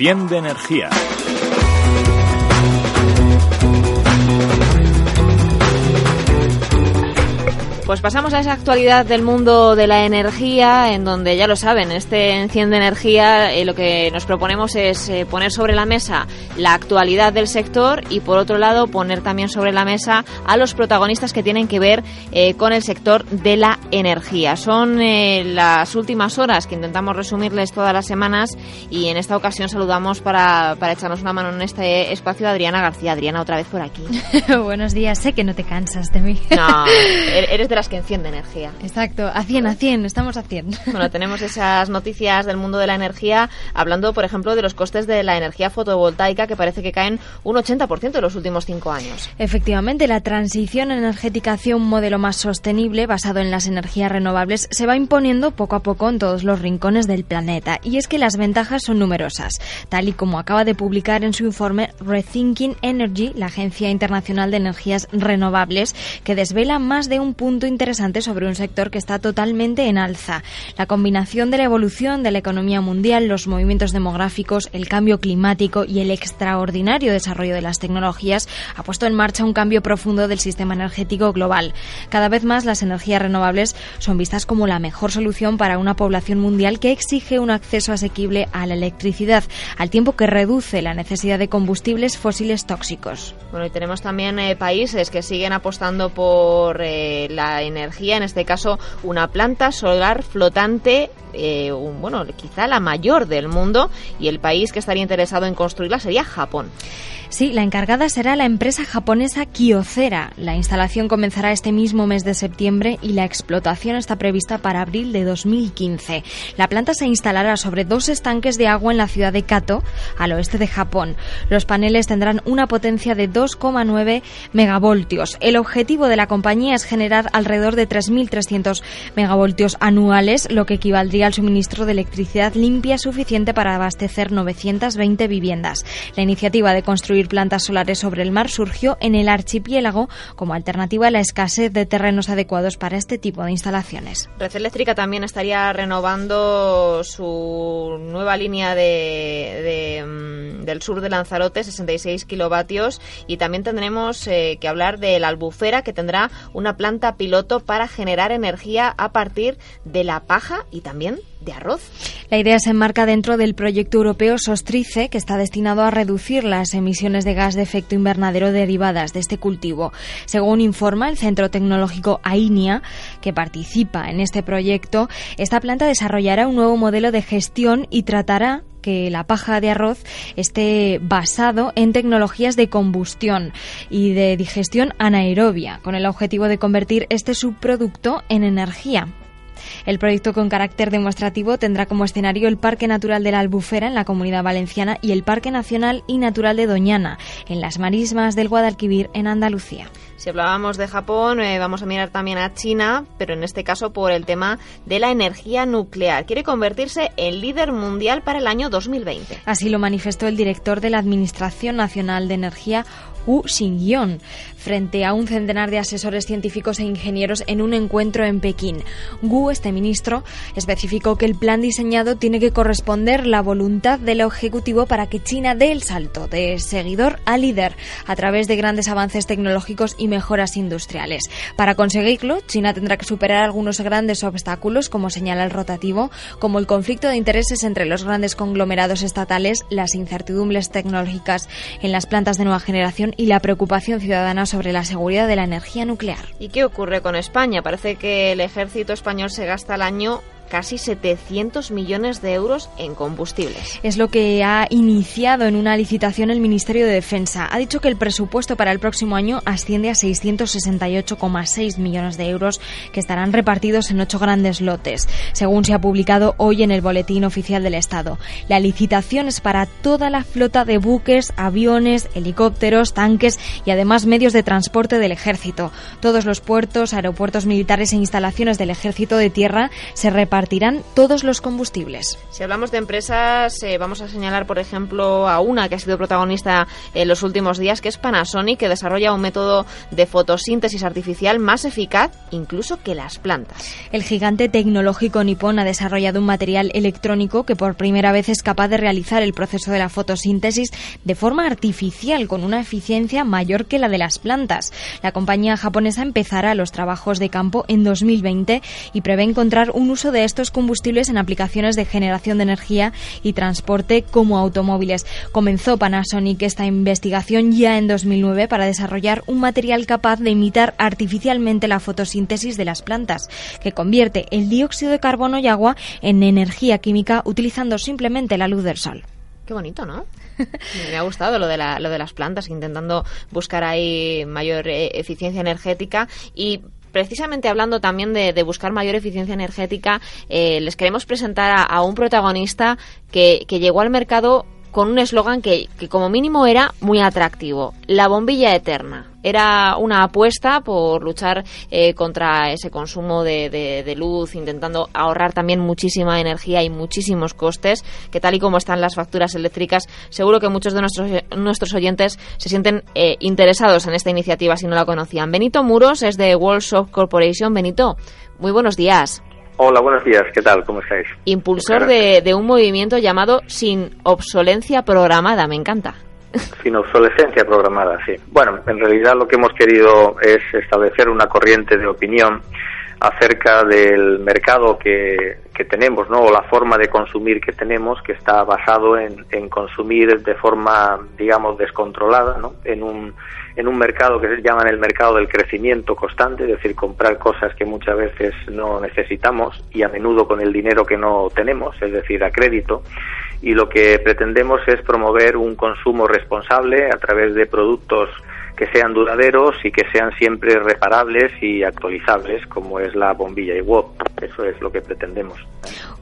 Enciende energía. Pues pasamos a esa actualidad del mundo de la energía, en donde ya lo saben, este Enciende Energía eh, lo que nos proponemos es eh, poner sobre la mesa la actualidad del sector y por otro lado poner también sobre la mesa a los protagonistas que tienen que ver eh, con el sector de la energía. Son las últimas horas que intentamos resumirles todas las semanas y en esta ocasión saludamos para, para echarnos una mano en este espacio a Adriana García. Adriana, otra vez por aquí. Buenos días, sé que no te cansas de mí. No, er-, eres de que enciende energía. Exacto, a 100, a 100, estamos a 100. Bueno, tenemos esas noticias del mundo de la energía, hablando, por ejemplo, de los costes de la energía fotovoltaica, que parece que caen un 80% en los últimos cinco años. Efectivamente, la transición energética hacia un modelo más sostenible, basado en las energías renovables, se va imponiendo poco a poco en todos los rincones del planeta. Y es que las ventajas son numerosas, tal y como acaba de publicar en su informe Rethinking Energy, la Agencia Internacional de Energías Renovables, que desvela más de un punto interesante sobre un sector que está totalmente en alza. La combinación de la evolución de la economía mundial, los movimientos demográficos, el cambio climático y el extraordinario desarrollo de las tecnologías ha puesto en marcha un cambio profundo del sistema energético global. Cada vez más las energías renovables son vistas como la mejor solución para una población mundial que exige un acceso asequible a la electricidad, al tiempo que reduce la necesidad de combustibles fósiles tóxicos. Bueno, y tenemos también eh, países que siguen apostando por eh, la energía, en este caso una planta solar flotante, eh, bueno, quizá la mayor del mundo, y el país que estaría interesado en construirla sería Japón. Sí, la encargada será la empresa japonesa Kyocera. La instalación comenzará este mismo mes de septiembre y la explotación está prevista para abril de 2015. La planta se instalará sobre dos estanques de agua en la ciudad de Kato, al oeste de Japón. Los paneles tendrán una potencia de 2,9 megavoltios. El objetivo de la compañía es generar alrededor de 3.300 megavoltios anuales, lo que equivaldría al suministro de electricidad limpia suficiente para abastecer 920 viviendas. La iniciativa de construir plantas solares sobre el mar surgió en el archipiélago como alternativa a la escasez de terrenos adecuados para este tipo de instalaciones. Red Eléctrica también estaría renovando su nueva línea de, mm, del sur de Lanzarote, 66 kilovatios, y también tendremos eh, que hablar de la albufera, que tendrá una planta piloto para generar energía a partir de la paja y también de arroz. La idea se enmarca dentro del proyecto europeo Sostrice, que está destinado a reducir las emisiones de gas de efecto invernadero derivadas de este cultivo. Según informa el Centro Tecnológico AINIA, que participa en este proyecto, esta planta desarrollará un nuevo modelo de gestión y tratará que la paja de arroz esté basado en tecnologías de combustión y de digestión anaerobia, con el objetivo de convertir este subproducto en energía. El proyecto con carácter demostrativo tendrá como escenario el Parque Natural de la Albufera en la Comunidad Valenciana y el Parque Nacional y Natural de Doñana en las marismas del Guadalquivir en Andalucía. Si hablábamos de Japón, eh, vamos a mirar también a China, pero en este caso por el tema de la energía nuclear. Quiere convertirse en líder mundial para el año 2020. Así lo manifestó el director de la Administración Nacional de Energía, Wu Xingyong, frente a un centenar de asesores científicos e ingenieros en un encuentro en Pekín. Wu, este ministro, especificó que el plan diseñado tiene que corresponder la voluntad del Ejecutivo para que China dé el salto de seguidor a líder a través de grandes avances tecnológicos y mejoras industriales. Para conseguirlo, China tendrá que superar algunos grandes obstáculos, como señala el rotativo, como el conflicto de intereses entre los grandes conglomerados estatales, las incertidumbres tecnológicas en las plantas de nueva generación y la preocupación ciudadana sobre la seguridad de la energía nuclear. ¿Y qué ocurre con España? Parece que el ejército español se gasta al año casi 700 millones de euros en combustibles. Es lo que ha iniciado en una licitación el Ministerio de Defensa. Ha dicho que el presupuesto para el próximo año asciende a 668,6 millones de euros que estarán repartidos en ocho grandes lotes, según se ha publicado hoy en el Boletín Oficial del Estado. La licitación es para toda la flota de buques, aviones, helicópteros, tanques y además medios de transporte del ejército. Todos los puertos, aeropuertos militares e instalaciones del ejército de tierra se reparten compartirán todos los combustibles. Si hablamos de empresas, eh, vamos a señalar, por ejemplo, a una que ha sido protagonista en los últimos días, que es Panasonic, que desarrolla un método de fotosíntesis artificial más eficaz incluso que las plantas. El gigante tecnológico nipón ha desarrollado un material electrónico que por primera vez es capaz de realizar el proceso de la fotosíntesis de forma artificial, con una eficiencia mayor que la de las plantas. La compañía japonesa empezará los trabajos de campo en 2020 y prevé encontrar un uso de estos combustibles en aplicaciones de generación de energía y transporte como automóviles. Comenzó Panasonic esta investigación ya en 2009 para desarrollar un material capaz de imitar artificialmente la fotosíntesis de las plantas, que convierte el dióxido de carbono y agua en energía química utilizando simplemente la luz del sol. Qué bonito, ¿no? Me ha gustado lo de, las plantas, intentando buscar ahí mayor eh, eficiencia energética y precisamente hablando también de, buscar mayor eficiencia energética, eh, les queremos presentar a, un protagonista que, llegó al mercado con un eslogan que, que, como mínimo era muy atractivo, la bombilla eterna. Era una apuesta por luchar eh, contra ese consumo de, luz, intentando ahorrar también muchísima energía y muchísimos costes, que tal y como están las facturas eléctricas, seguro que muchos de nuestros, nuestros oyentes se sienten eh, interesados en esta iniciativa si no la conocían. Benito Muros es de World Corporation. Benito, muy buenos días. Hola, buenos días. ¿Qué tal? ¿Cómo estáis? Impulsor de, de un movimiento llamado Sin Obsolencia Programada. Me encanta. Sin obsolescencia programada, sí. Bueno, en realidad lo que hemos querido es establecer una corriente de opinión acerca del mercado que, que tenemos, ¿no? O la forma de consumir que tenemos, que está basado en, en consumir de forma, digamos, descontrolada, ¿no? En un, en un mercado que se llama el mercado del crecimiento constante, es decir, comprar cosas que muchas veces no necesitamos y a menudo con el dinero que no tenemos, es decir, a crédito y lo que pretendemos es promover un consumo responsable a través de productos que sean duraderos y que sean siempre reparables y actualizables, como es la bombilla IWOP. Eso es lo que pretendemos.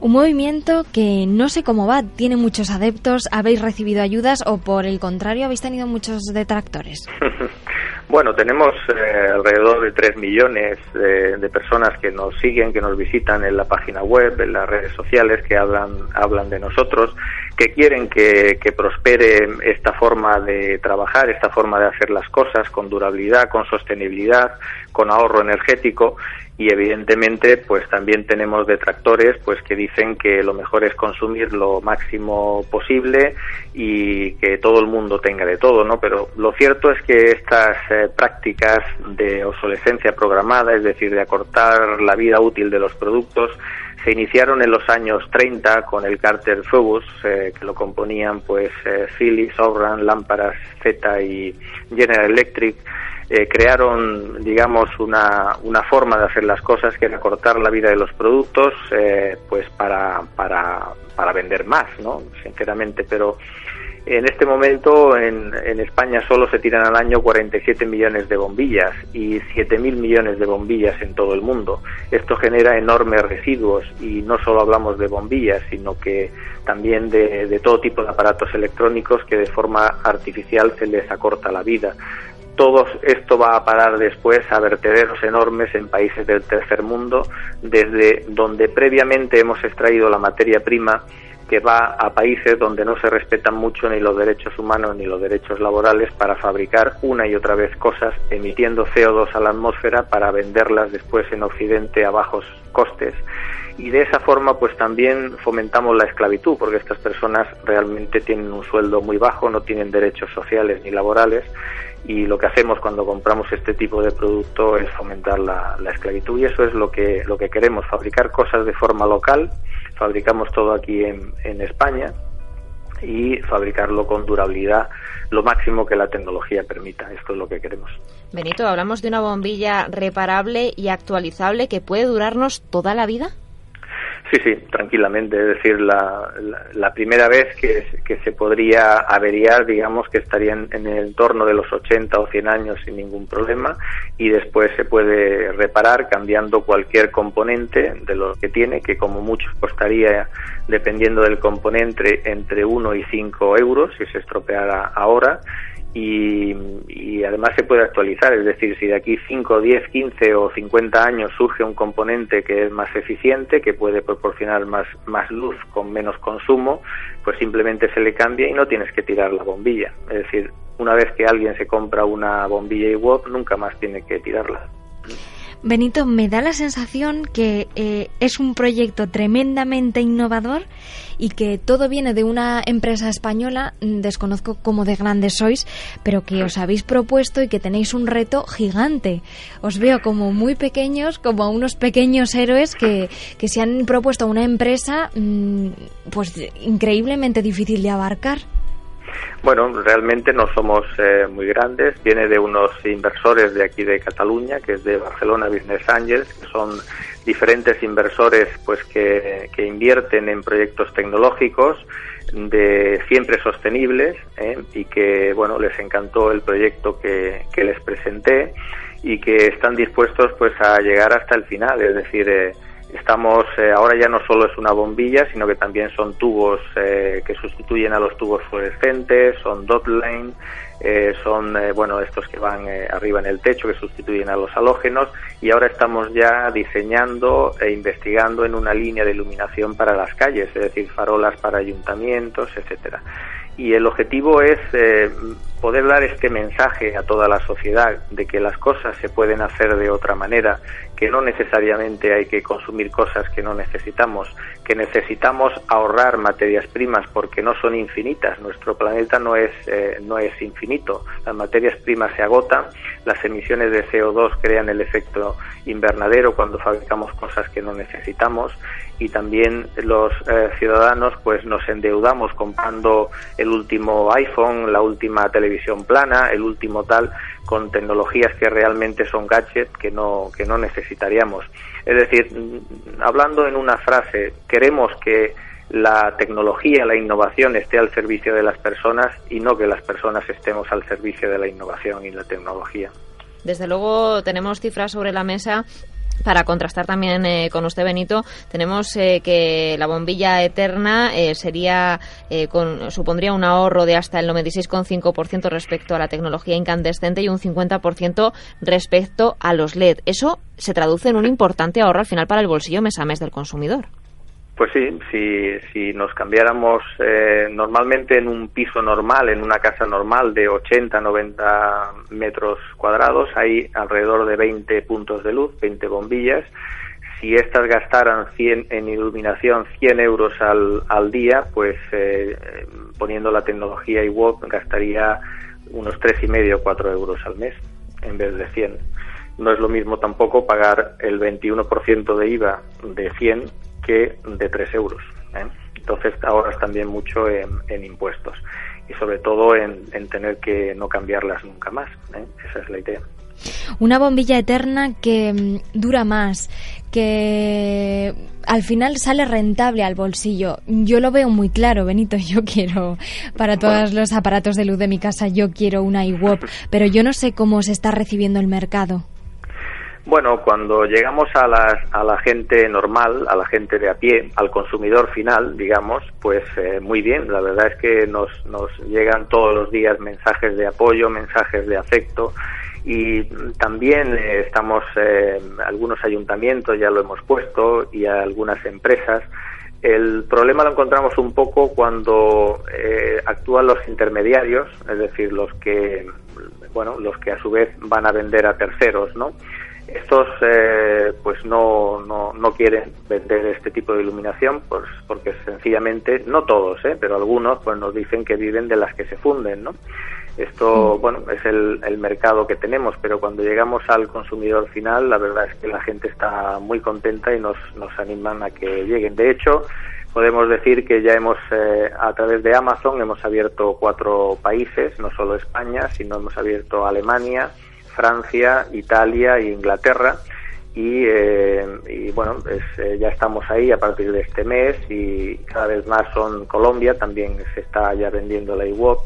Un movimiento que no sé cómo va, tiene muchos adeptos, habéis recibido ayudas o por el contrario habéis tenido muchos detractores. Bueno, tenemos eh, alrededor de 3 millones de, personas que nos siguen, que nos visitan en la página web, en las redes sociales, que hablan, hablan de nosotros, que quieren que, que prospere esta forma de trabajar, esta forma de hacer las cosas con durabilidad, con sostenibilidad, con ahorro energético y evidentemente pues también tenemos detractores pues que dicen que lo mejor es consumir lo máximo posible y que todo el mundo tenga de todo no pero lo cierto es que estas eh, prácticas de obsolescencia programada es decir de acortar la vida útil de los productos se iniciaron en los años 30 con el Carter Phobos, eh, que lo componían pues eh, Philips, Obran, Lámparas, Z y General Electric, eh, crearon, digamos, una, una forma de hacer las cosas que era cortar la vida de los productos, eh, pues para, para, para vender más, ¿no? Sinceramente, pero en este momento en, en, España solo se tiran al año 47 millones de bombillas y 7.000 millones de bombillas en todo el mundo. Esto genera enormes residuos y no solo hablamos de bombillas, sino que también de, de todo tipo de aparatos electrónicos que de forma artificial se les acorta la vida todo esto va a parar después a vertederos enormes en países del tercer mundo, desde donde previamente hemos extraído la materia prima que va a países donde no se respetan mucho ni los derechos humanos ni los derechos laborales para fabricar una y otra vez cosas emitiendo CO2 a la atmósfera para venderlas después en Occidente a bajos costes. Y de esa forma pues también fomentamos la esclavitud porque estas personas realmente tienen un sueldo muy bajo, no tienen derechos sociales ni laborales y lo que hacemos cuando compramos este tipo de producto es fomentar la, esclavitud. Y eso es lo que lo que queremos fabricar cosas de forma local fabricamos todo aquí en, España y fabricarlo con durabilidad lo máximo que la tecnología permita. Esto es lo que queremos. Benito, hablamos de una bombilla reparable y actualizable que puede durarnos toda la vida. Sí, sí, tranquilamente. Es decir, la, la, primera vez que, que, se podría averiar, digamos, que estaría en, el entorno de los 80 o 100 años sin ningún problema y después se puede reparar cambiando cualquier componente de lo que tiene, que como mucho costaría, dependiendo del componente, entre 1 y 5 euros si se estropeara ahora y, además se puede actualizar, es decir, si de aquí 5, 10, 15 o 50 años surge un componente que es más eficiente, que puede proporcionar más, más luz con menos consumo, pues simplemente se le cambia y no tienes que tirar la bombilla. Es decir, una vez que alguien se compra una bombilla IWOP, nunca más tiene que tirarla. Benito, me da la sensación que eh, es un proyecto tremendamente innovador y que todo viene de una empresa española, mm, desconozco cómo de grandes sois, pero que os habéis propuesto y que tenéis un reto gigante. Os veo como muy pequeños, como unos pequeños héroes que, que se han propuesto una empresa mm, pues increíblemente difícil de abarcar. Bueno, realmente no somos eh, muy grandes. Viene de unos inversores de aquí de Cataluña, que es de Barcelona Business Angels, que son diferentes inversores pues que, que invierten en proyectos tecnológicos de siempre sostenibles ¿eh? y que bueno les encantó el proyecto que, que, les presenté y que están dispuestos pues a llegar hasta el final, es decir eh, Estamos, eh, ahora ya no solo es una bombilla, sino que también son tubos eh, que sustituyen a los tubos fluorescentes, son dot line, eh, son, bueno, estos que van arriba en el techo que sustituyen a los halógenos. Y ahora estamos ya diseñando e investigando en una línea de iluminación para las calles, es decir, farolas para ayuntamientos, etcétera. Y el objetivo es eh, poder dar este mensaje a toda la sociedad de que las cosas se pueden hacer de otra manera, que no necesariamente hay que consumir cosas que no necesitamos, que necesitamos ahorrar materias primas porque no son infinitas. Nuestro planeta no es eh, no es infinito. Las materias primas se agotan, las emisiones de CO2 crean el efecto invernadero cuando fabricamos cosas que no necesitamos y también los eh, ciudadanos pues nos endeudamos comprando el último iPhone, la última televisión plana, el último tal con tecnologías que realmente son gadgets que no que no necesitaríamos. Es decir, hablando en una frase, queremos que la tecnología, la innovación esté al servicio de las personas y no que las personas estemos al servicio de la innovación y la tecnología. Desde luego tenemos cifras sobre la mesa para contrastar también eh, con usted, Benito, tenemos eh, que la bombilla eterna eh, sería con, supondría un ahorro de hasta el 96,5% respecto a la tecnología incandescente y un 50% respecto a los LED. Eso se traduce en un importante ahorro al final para el bolsillo mes a mes del consumidor. Pues sí, si, si nos cambiáramos eh, normalmente en un piso normal, en una casa normal de 80, 90 metros cuadrados, hay alrededor de 20 puntos de luz, 20 bombillas. Si estas gastaran 100 en iluminación 100 euros al, al día, pues eh, poniendo la tecnología iWOP gastaría unos tres y medio, 4 euros al mes en vez de 100. No es lo mismo tampoco pagar el 21% de IVA de 100 de 3 euros. ¿eh? Entonces ahorras también mucho en, impuestos y sobre todo en, tener que no cambiarlas nunca más. ¿eh? Esa es la idea. Una bombilla eterna que mm, dura más, que al final sale rentable al bolsillo. Yo lo veo muy claro, Benito. Yo quiero, para todos los aparatos de luz de mi casa, yo quiero una iWOP, pero yo no sé cómo se está recibiendo el mercado. Bueno, cuando llegamos a la, a la gente normal, a la gente de a pie, al consumidor final, digamos, pues eh, muy bien. La verdad es que nos, nos llegan todos los días mensajes de apoyo, mensajes de afecto y también eh, estamos, eh, algunos ayuntamientos ya lo hemos puesto y algunas empresas. El problema lo encontramos un poco cuando actúan los intermediarios, es decir, los que, bueno, los que a su vez van a vender a terceros, ¿no? Estos eh, pues no, no, no, quieren vender este tipo de iluminación pues porque sencillamente, no todos, ¿eh? pero algunos pues nos dicen que viven de las que se funden. ¿no? Esto mm. bueno es el, el mercado que tenemos, pero cuando llegamos al consumidor final la verdad es que la gente está muy contenta y nos, nos animan a que lleguen. De hecho, podemos decir que ya hemos, eh, a través de Amazon, hemos abierto cuatro países, no solo España, sino hemos abierto Alemania, Francia, Italia e Inglaterra. Y, eh, bueno, pues, ya estamos ahí a partir de este mes y cada vez más son Colombia, también se está ya vendiendo la iWop.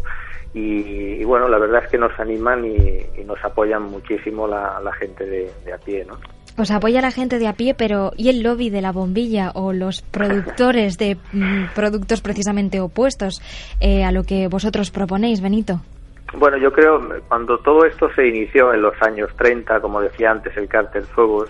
Y, bueno, la verdad es que nos animan y, nos apoyan muchísimo la, gente de, a pie, ¿no? Os apoya la gente de a pie, pero ¿y el lobby de la bombilla o los productores de mm, productos precisamente opuestos eh, a lo que vosotros proponéis, Benito? Bueno, yo creo cuando todo esto se inició en los años 30, como decía antes el cártel Fuegos,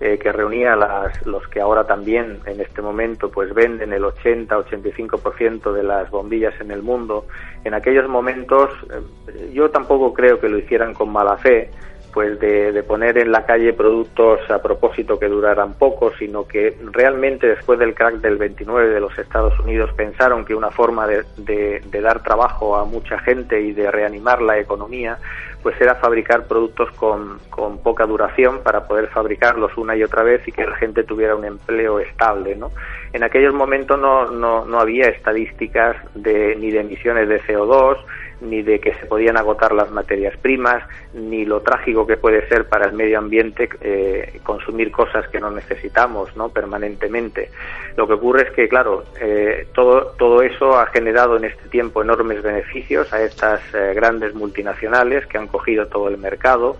eh, que reunía las, los que ahora también en este momento pues venden el 80-85% de las bombillas en el mundo, en aquellos momentos eh, yo tampoco creo que lo hicieran con mala fe, pues de, poner en la calle productos a propósito que duraran poco, sino que realmente después del crack del 29 de los Estados Unidos pensaron que una forma de, de dar trabajo a mucha gente y de reanimar la economía pues era fabricar productos con, con, poca duración para poder fabricarlos una y otra vez y que la gente tuviera un empleo estable, ¿no? En aquellos momentos no, no, no había estadísticas de, ni de emisiones de CO2, ni de que se podían agotar las materias primas, ni lo trágico que puede ser para el medio ambiente eh, consumir cosas que no necesitamos ¿no? permanentemente. Lo que ocurre es que, claro, eh, todo, todo eso ha generado en este tiempo enormes beneficios a estas eh, grandes multinacionales que han cogido todo el mercado.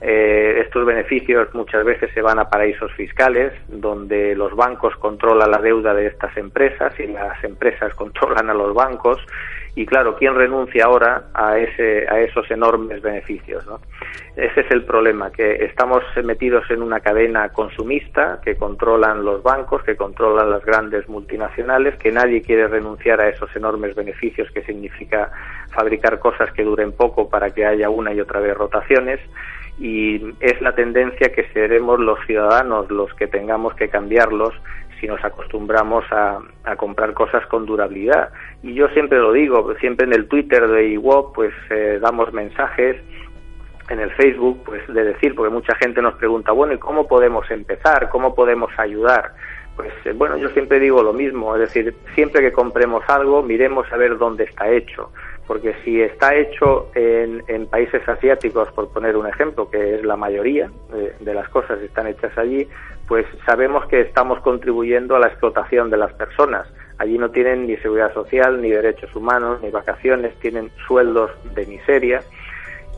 estos beneficios muchas veces se van a paraísos fiscales, donde los bancos controlan la deuda de estas empresas y las empresas controlan a los bancos y claro, ¿quién renuncia ahora a, ese, a esos enormes beneficios? ¿no? Ese es el problema, que estamos metidos en una cadena consumista que controlan los bancos, que controlan las grandes multinacionales, que nadie quiere renunciar a esos enormes beneficios que significa fabricar cosas que duren poco para que haya una y otra vez rotaciones y es la tendencia que seremos los ciudadanos los que tengamos que cambiarlos si nos acostumbramos a, comprar cosas con durabilidad. Y yo siempre lo digo, siempre en el Twitter de IWOP pues eh, damos mensajes, en el Facebook pues de decir, porque mucha gente nos pregunta, bueno, ¿y cómo podemos empezar? ¿Cómo podemos ayudar? Pues eh, bueno, yo siempre digo lo mismo, es decir, siempre que compremos algo, miremos a ver dónde está hecho porque si está hecho en, países asiáticos, por poner un ejemplo, que es la mayoría de, las cosas están hechas allí, pues sabemos que estamos contribuyendo a la explotación de las personas. Allí no tienen ni seguridad social, ni derechos humanos, ni vacaciones, tienen sueldos de miseria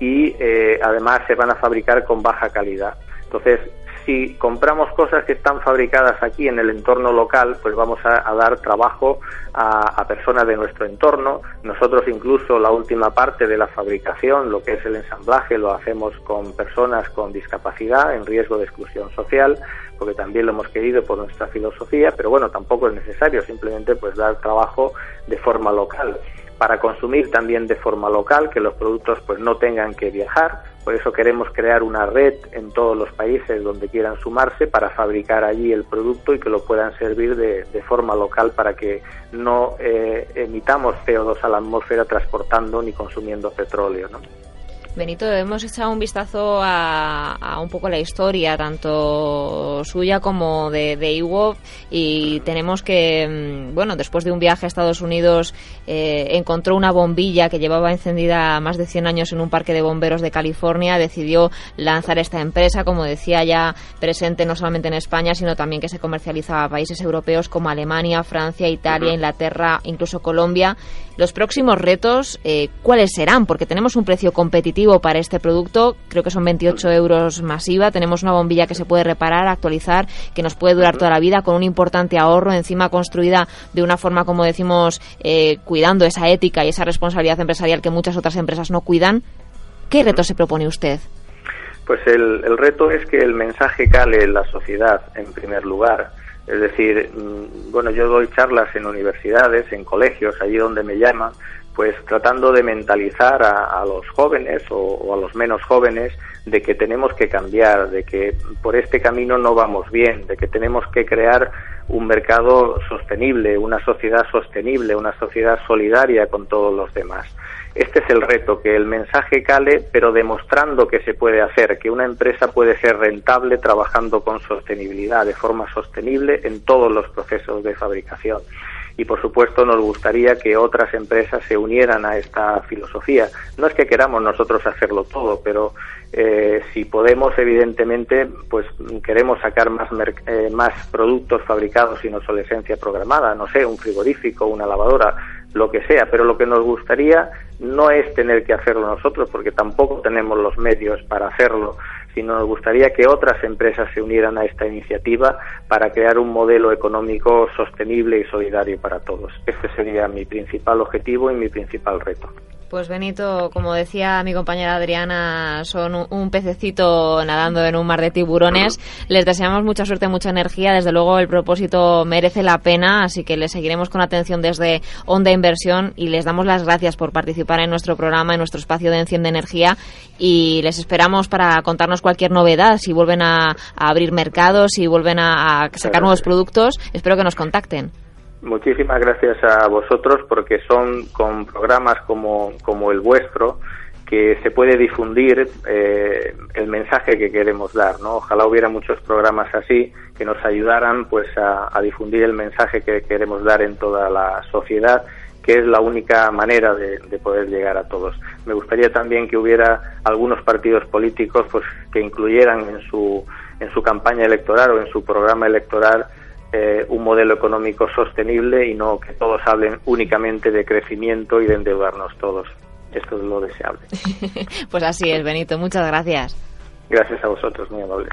y eh, además se van a fabricar con baja calidad. Entonces, si compramos cosas que están fabricadas aquí en el entorno local, pues vamos a, dar trabajo a, personas de nuestro entorno. Nosotros incluso la última parte de la fabricación, lo que es el ensamblaje, lo hacemos con personas con discapacidad en riesgo de exclusión social, porque también lo hemos querido por nuestra filosofía, pero bueno, tampoco es necesario, simplemente pues dar trabajo de forma local para consumir también de forma local, que los productos pues no tengan que viajar. Por eso queremos crear una red en todos los países donde quieran sumarse para fabricar allí el producto y que lo puedan servir de, forma local para que no eh, emitamos CO2 a la atmósfera transportando ni consumiendo petróleo. ¿no? Benito, hemos echado un vistazo a, un poco la historia, tanto suya como de, de y tenemos que, mm, bueno, después de un viaje a Estados Unidos, eh, encontró una bombilla que llevaba encendida más de 100 años en un parque de bomberos de California, decidió lanzar esta empresa, como decía ya, presente no solamente en España, sino también que se comercializa a países europeos como Alemania, Francia, Italia, Inglaterra, incluso Colombia. Los próximos retos, eh, ¿cuáles serán? Porque tenemos un precio competitivo para este producto. Creo que son 28 euros masiva. Tenemos una bombilla que se puede reparar, actualizar, que nos puede durar toda la vida con un importante ahorro, encima construida de una forma, como decimos, eh, cuidando esa ética y esa responsabilidad empresarial que muchas otras empresas no cuidan. ¿Qué reto se propone usted? Pues el, el reto es que el mensaje cale en la sociedad, en primer lugar. Es decir, mm, bueno, yo doy charlas en universidades, en colegios, allí donde me llaman, pues tratando de mentalizar a, los jóvenes o, a los menos jóvenes de que tenemos que cambiar, de que por este camino no vamos bien, de que tenemos que crear un mercado sostenible, una sociedad sostenible, una sociedad solidaria con todos los demás. este es el reto, que el mensaje cale, pero demostrando que se puede hacer, que una empresa puede ser rentable trabajando con sostenibilidad, de forma sostenible en todos los procesos de fabricación y por supuesto nos gustaría que otras empresas se unieran a esta filosofía. No es que queramos nosotros hacerlo todo, pero eh, si podemos, evidentemente, pues queremos sacar más, eh, más productos fabricados sin obsolescencia programada, no sé, un frigorífico, una lavadora, lo que sea, pero lo que nos gustaría no es tener que hacerlo nosotros, porque tampoco tenemos los medios para hacerlo, sino nos gustaría que otras empresas se unieran a esta iniciativa para crear un modelo económico sostenible y solidario para todos. Este sería mi principal objetivo y mi principal reto. Pues Benito, como decía mi compañera Adriana, son un pececito nadando en un mar de tiburones. Les deseamos mucha suerte, mucha energía. Desde luego el propósito merece la pena, así que les seguiremos con atención desde Onda Inversión y les damos las gracias por participar en nuestro programa, en nuestro espacio de Enciende Energía y les esperamos para contarnos cualquier novedad, si vuelven a, abrir mercados, si vuelven a sacar nuevos productos. Espero que nos contacten. Muchísimas gracias a vosotros porque son con programas como, como el vuestro que se puede difundir eh, el mensaje que queremos dar, ¿no? Ojalá hubiera muchos programas así que nos ayudaran pues a, difundir el mensaje que queremos dar en toda la sociedad que es la única manera de, de, poder llegar a todos. Me gustaría también que hubiera algunos partidos políticos pues que incluyeran en su en su campaña electoral o en su programa electoral eh, un modelo económico sostenible y no que todos hablen únicamente de crecimiento y de endeudarnos todos. Esto es lo deseable. pues así es, Benito. Muchas gracias. Gracias a vosotros, muy amables.